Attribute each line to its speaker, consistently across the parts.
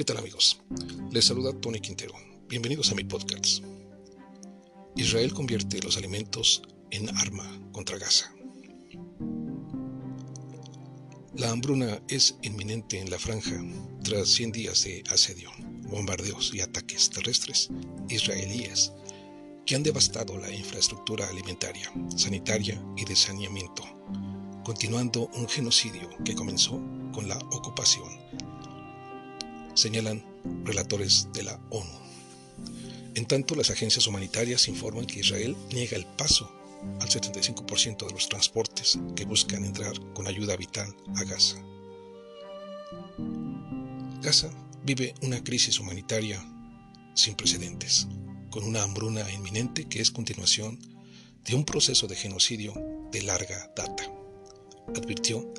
Speaker 1: ¿Qué tal amigos? Les saluda Tony Quintero. Bienvenidos a mi podcast. Israel convierte los alimentos en arma contra Gaza. La hambruna es inminente en la franja tras 100 días de asedio, bombardeos y ataques terrestres israelíes que han devastado la infraestructura alimentaria, sanitaria y de saneamiento, continuando un genocidio que comenzó con la ocupación, señalan relatores de la ONU. En tanto, las agencias humanitarias informan que Israel niega el paso al 75% de los transportes que buscan entrar con ayuda vital a Gaza. Gaza vive una crisis humanitaria sin precedentes con una hambruna inminente que es continuación de un proceso de genocidio de larga data. Advirtió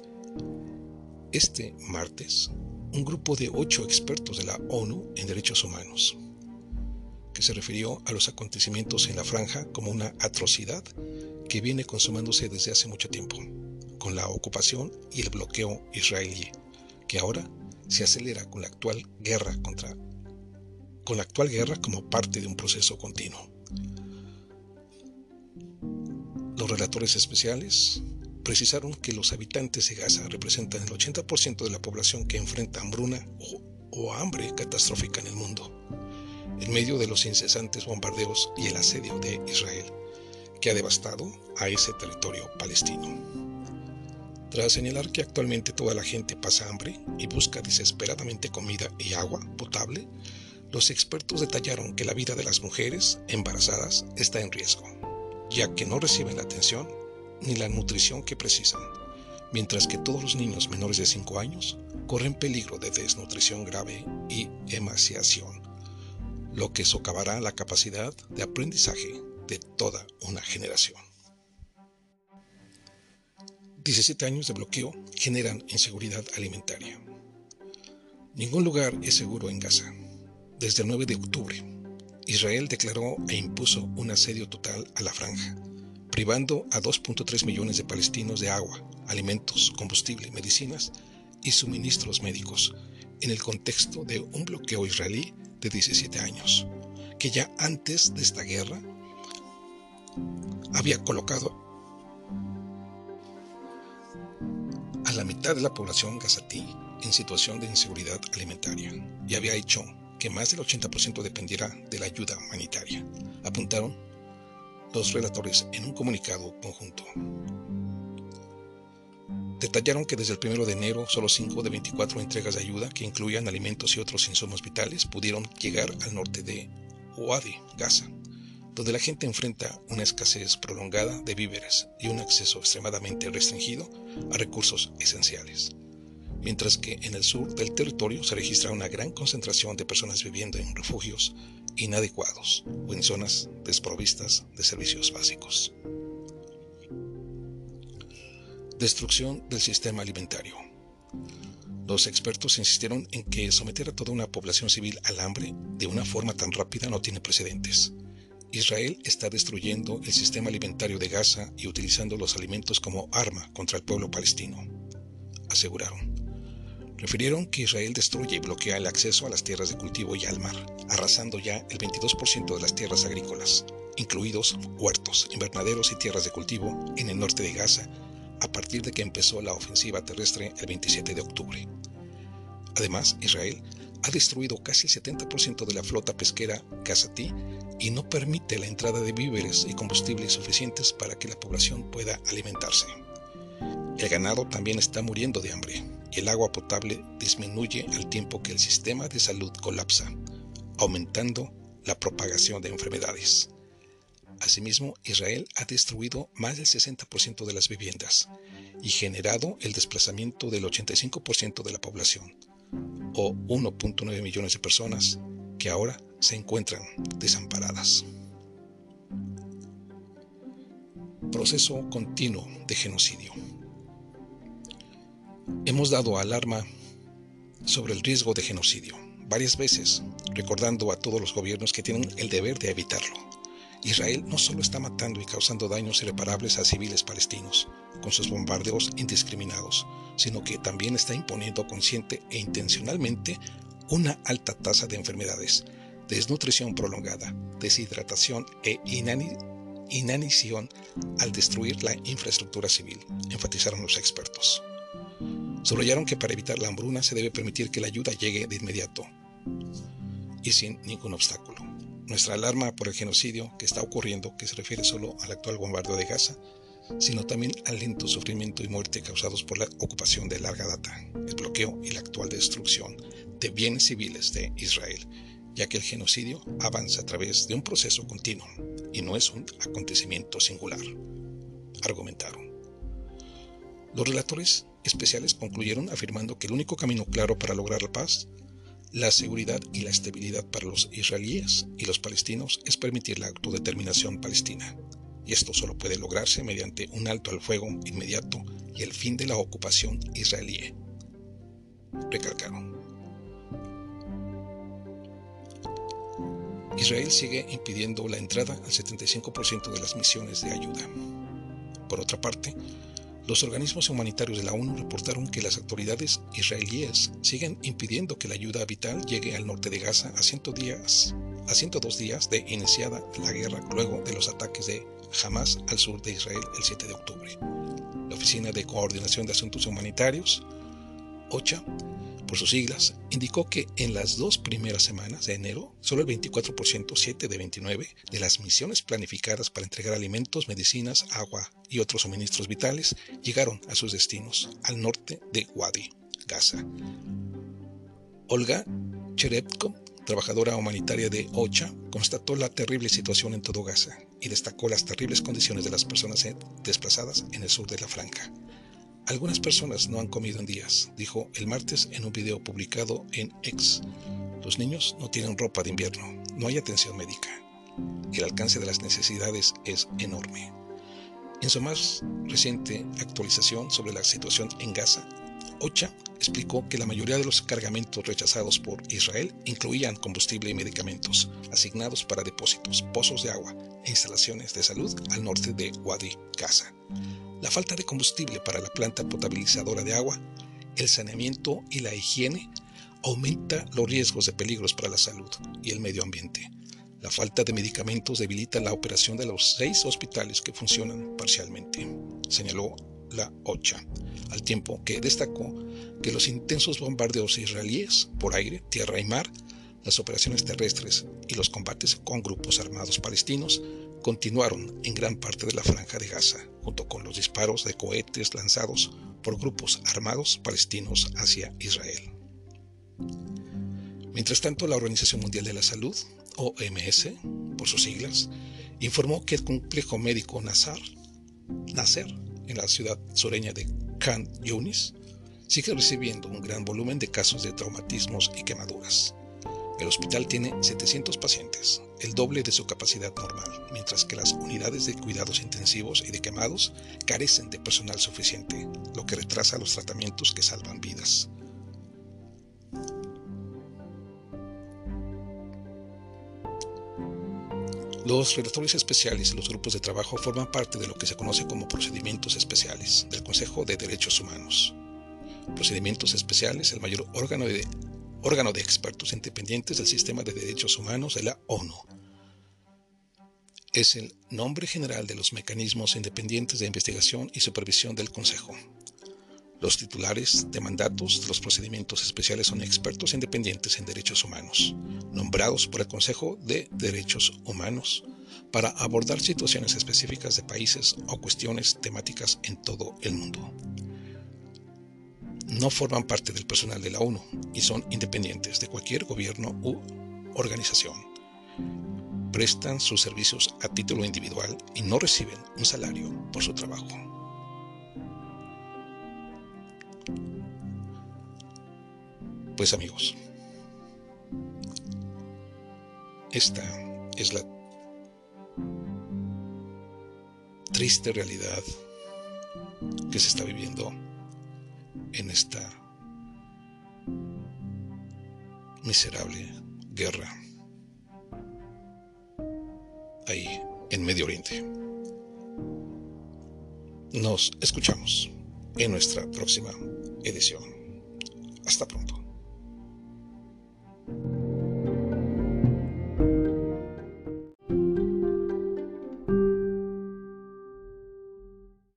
Speaker 1: este martes un grupo de ocho expertos de la ONU en derechos humanos, que se refirió a los acontecimientos en la franja como una atrocidad que viene consumándose desde hace mucho tiempo, con la ocupación y el bloqueo israelí, que ahora se acelera con la actual guerra contra con la actual guerra como parte de un proceso continuo. Los relatores especiales precisaron que los habitantes de Gaza representan el 80% de la población que enfrenta hambruna o, hambre catastrófica en el mundo, en medio de los incesantes bombardeos y el asedio de Israel, que ha devastado a ese territorio palestino. Tras señalar que actualmente toda la gente pasa hambre y busca desesperadamente comida y agua potable, los expertos detallaron que la vida de las mujeres embarazadas está en riesgo, ya que no reciben la atención ni la nutrición que precisan, mientras que todos los niños menores de 5 años corren peligro de desnutrición grave y emaciación, lo que socavará la capacidad de aprendizaje de toda una generación. 17 años de bloqueo generan inseguridad alimentaria. Ningún lugar es seguro en Gaza desde el 9 de octubre, Israel declaró e impuso un asedio total a la franja, privando a 2.3 millones de palestinos de agua, alimentos, combustible, medicinas y suministros médicos, en el contexto de un bloqueo israelí de 17 años, que ya antes de esta guerra había colocado a la mitad de la población gazatí en situación de inseguridad alimentaria y había hecho que más del 80% dependiera de la ayuda humanitaria, apuntaron los relatores en un comunicado conjunto. Detallaron que desde el 1 de enero solo 5 de 24 entregas de ayuda que incluían alimentos y otros insumos vitales pudieron llegar al norte de Ouadi, Gaza, donde la gente enfrenta una escasez prolongada de víveres y un acceso extremadamente restringido a recursos esenciales mientras que en el sur del territorio se registra una gran concentración de personas viviendo en refugios inadecuados o en zonas desprovistas de servicios básicos. Destrucción del sistema alimentario. Los expertos insistieron en que someter a toda una población civil al hambre de una forma tan rápida no tiene precedentes. Israel está destruyendo el sistema alimentario de Gaza y utilizando los alimentos como arma contra el pueblo palestino, aseguraron refirieron que Israel destruye y bloquea el acceso a las tierras de cultivo y al mar, arrasando ya el 22% de las tierras agrícolas, incluidos huertos, invernaderos y tierras de cultivo en el norte de Gaza, a partir de que empezó la ofensiva terrestre el 27 de octubre. Además, Israel ha destruido casi el 70% de la flota pesquera gazatí y no permite la entrada de víveres y combustibles suficientes para que la población pueda alimentarse. El ganado también está muriendo de hambre el agua potable disminuye al tiempo que el sistema de salud colapsa, aumentando la propagación de enfermedades. Asimismo, Israel ha destruido más del 60% de las viviendas y generado el desplazamiento del 85% de la población, o 1.9 millones de personas que ahora se encuentran desamparadas. Proceso continuo de genocidio. Hemos dado alarma sobre el riesgo de genocidio varias veces, recordando a todos los gobiernos que tienen el deber de evitarlo. Israel no solo está matando y causando daños irreparables a civiles palestinos con sus bombardeos indiscriminados, sino que también está imponiendo consciente e intencionalmente una alta tasa de enfermedades, desnutrición prolongada, deshidratación e inanición al destruir la infraestructura civil, enfatizaron los expertos. Subrayaron que para evitar la hambruna se debe permitir que la ayuda llegue de inmediato y sin ningún obstáculo. Nuestra alarma por el genocidio que está ocurriendo, que se refiere solo al actual bombardeo de Gaza, sino también al lento sufrimiento y muerte causados por la ocupación de larga data, el bloqueo y la actual destrucción de bienes civiles de Israel, ya que el genocidio avanza a través de un proceso continuo y no es un acontecimiento singular, argumentaron. Los relatores especiales concluyeron afirmando que el único camino claro para lograr la paz, la seguridad y la estabilidad para los israelíes y los palestinos es permitir la autodeterminación palestina, y esto solo puede lograrse mediante un alto al fuego inmediato y el fin de la ocupación israelí. Recalcaron. Israel sigue impidiendo la entrada al 75% de las misiones de ayuda. Por otra parte, los organismos humanitarios de la ONU reportaron que las autoridades israelíes siguen impidiendo que la ayuda vital llegue al norte de Gaza a, 100 días, a 102 días de iniciada la guerra luego de los ataques de Hamas al sur de Israel el 7 de octubre. La Oficina de Coordinación de Asuntos Humanitarios, OCHA, por sus siglas, indicó que en las dos primeras semanas de enero, solo el 24%, 7 de 29, de las misiones planificadas para entregar alimentos, medicinas, agua y otros suministros vitales llegaron a sus destinos, al norte de Wadi, Gaza. Olga Cherepko, trabajadora humanitaria de OCHA, constató la terrible situación en todo Gaza y destacó las terribles condiciones de las personas desplazadas en el sur de la franja. Algunas personas no han comido en días, dijo el martes en un video publicado en X. Los niños no tienen ropa de invierno, no hay atención médica. El alcance de las necesidades es enorme. En su más reciente actualización sobre la situación en Gaza, OCHA explicó que la mayoría de los cargamentos rechazados por Israel incluían combustible y medicamentos asignados para depósitos, pozos de agua e instalaciones de salud al norte de Wadi, Gaza la falta de combustible para la planta potabilizadora de agua, el saneamiento y la higiene aumenta los riesgos de peligros para la salud y el medio ambiente. La falta de medicamentos debilita la operación de los seis hospitales que funcionan parcialmente, señaló la OCHA, al tiempo que destacó que los intensos bombardeos israelíes por aire, tierra y mar, las operaciones terrestres y los combates con grupos armados palestinos continuaron en gran parte de la franja de Gaza, junto con los disparos de cohetes lanzados por grupos armados palestinos hacia Israel. Mientras tanto, la Organización Mundial de la Salud, OMS, por sus siglas, informó que el complejo médico Nasser, en la ciudad sureña de Khan Yunis, sigue recibiendo un gran volumen de casos de traumatismos y quemaduras. El hospital tiene 700 pacientes, el doble de su capacidad normal, mientras que las unidades de cuidados intensivos y de quemados carecen de personal suficiente, lo que retrasa los tratamientos que salvan vidas. Los redactores especiales y los grupos de trabajo forman parte de lo que se conoce como procedimientos especiales del Consejo de Derechos Humanos. Procedimientos especiales, el mayor órgano de órgano de expertos independientes del sistema de derechos humanos de la ONU. Es el nombre general de los mecanismos independientes de investigación y supervisión del Consejo. Los titulares de mandatos de los procedimientos especiales son expertos independientes en derechos humanos, nombrados por el Consejo de Derechos Humanos para abordar situaciones específicas de países o cuestiones temáticas en todo el mundo no forman parte del personal de la ONU y son independientes de cualquier gobierno u organización. Prestan sus servicios a título individual y no reciben un salario por su trabajo. Pues amigos, esta es la triste realidad que se está viviendo en esta miserable guerra ahí en Medio Oriente. Nos escuchamos en nuestra próxima edición. Hasta pronto.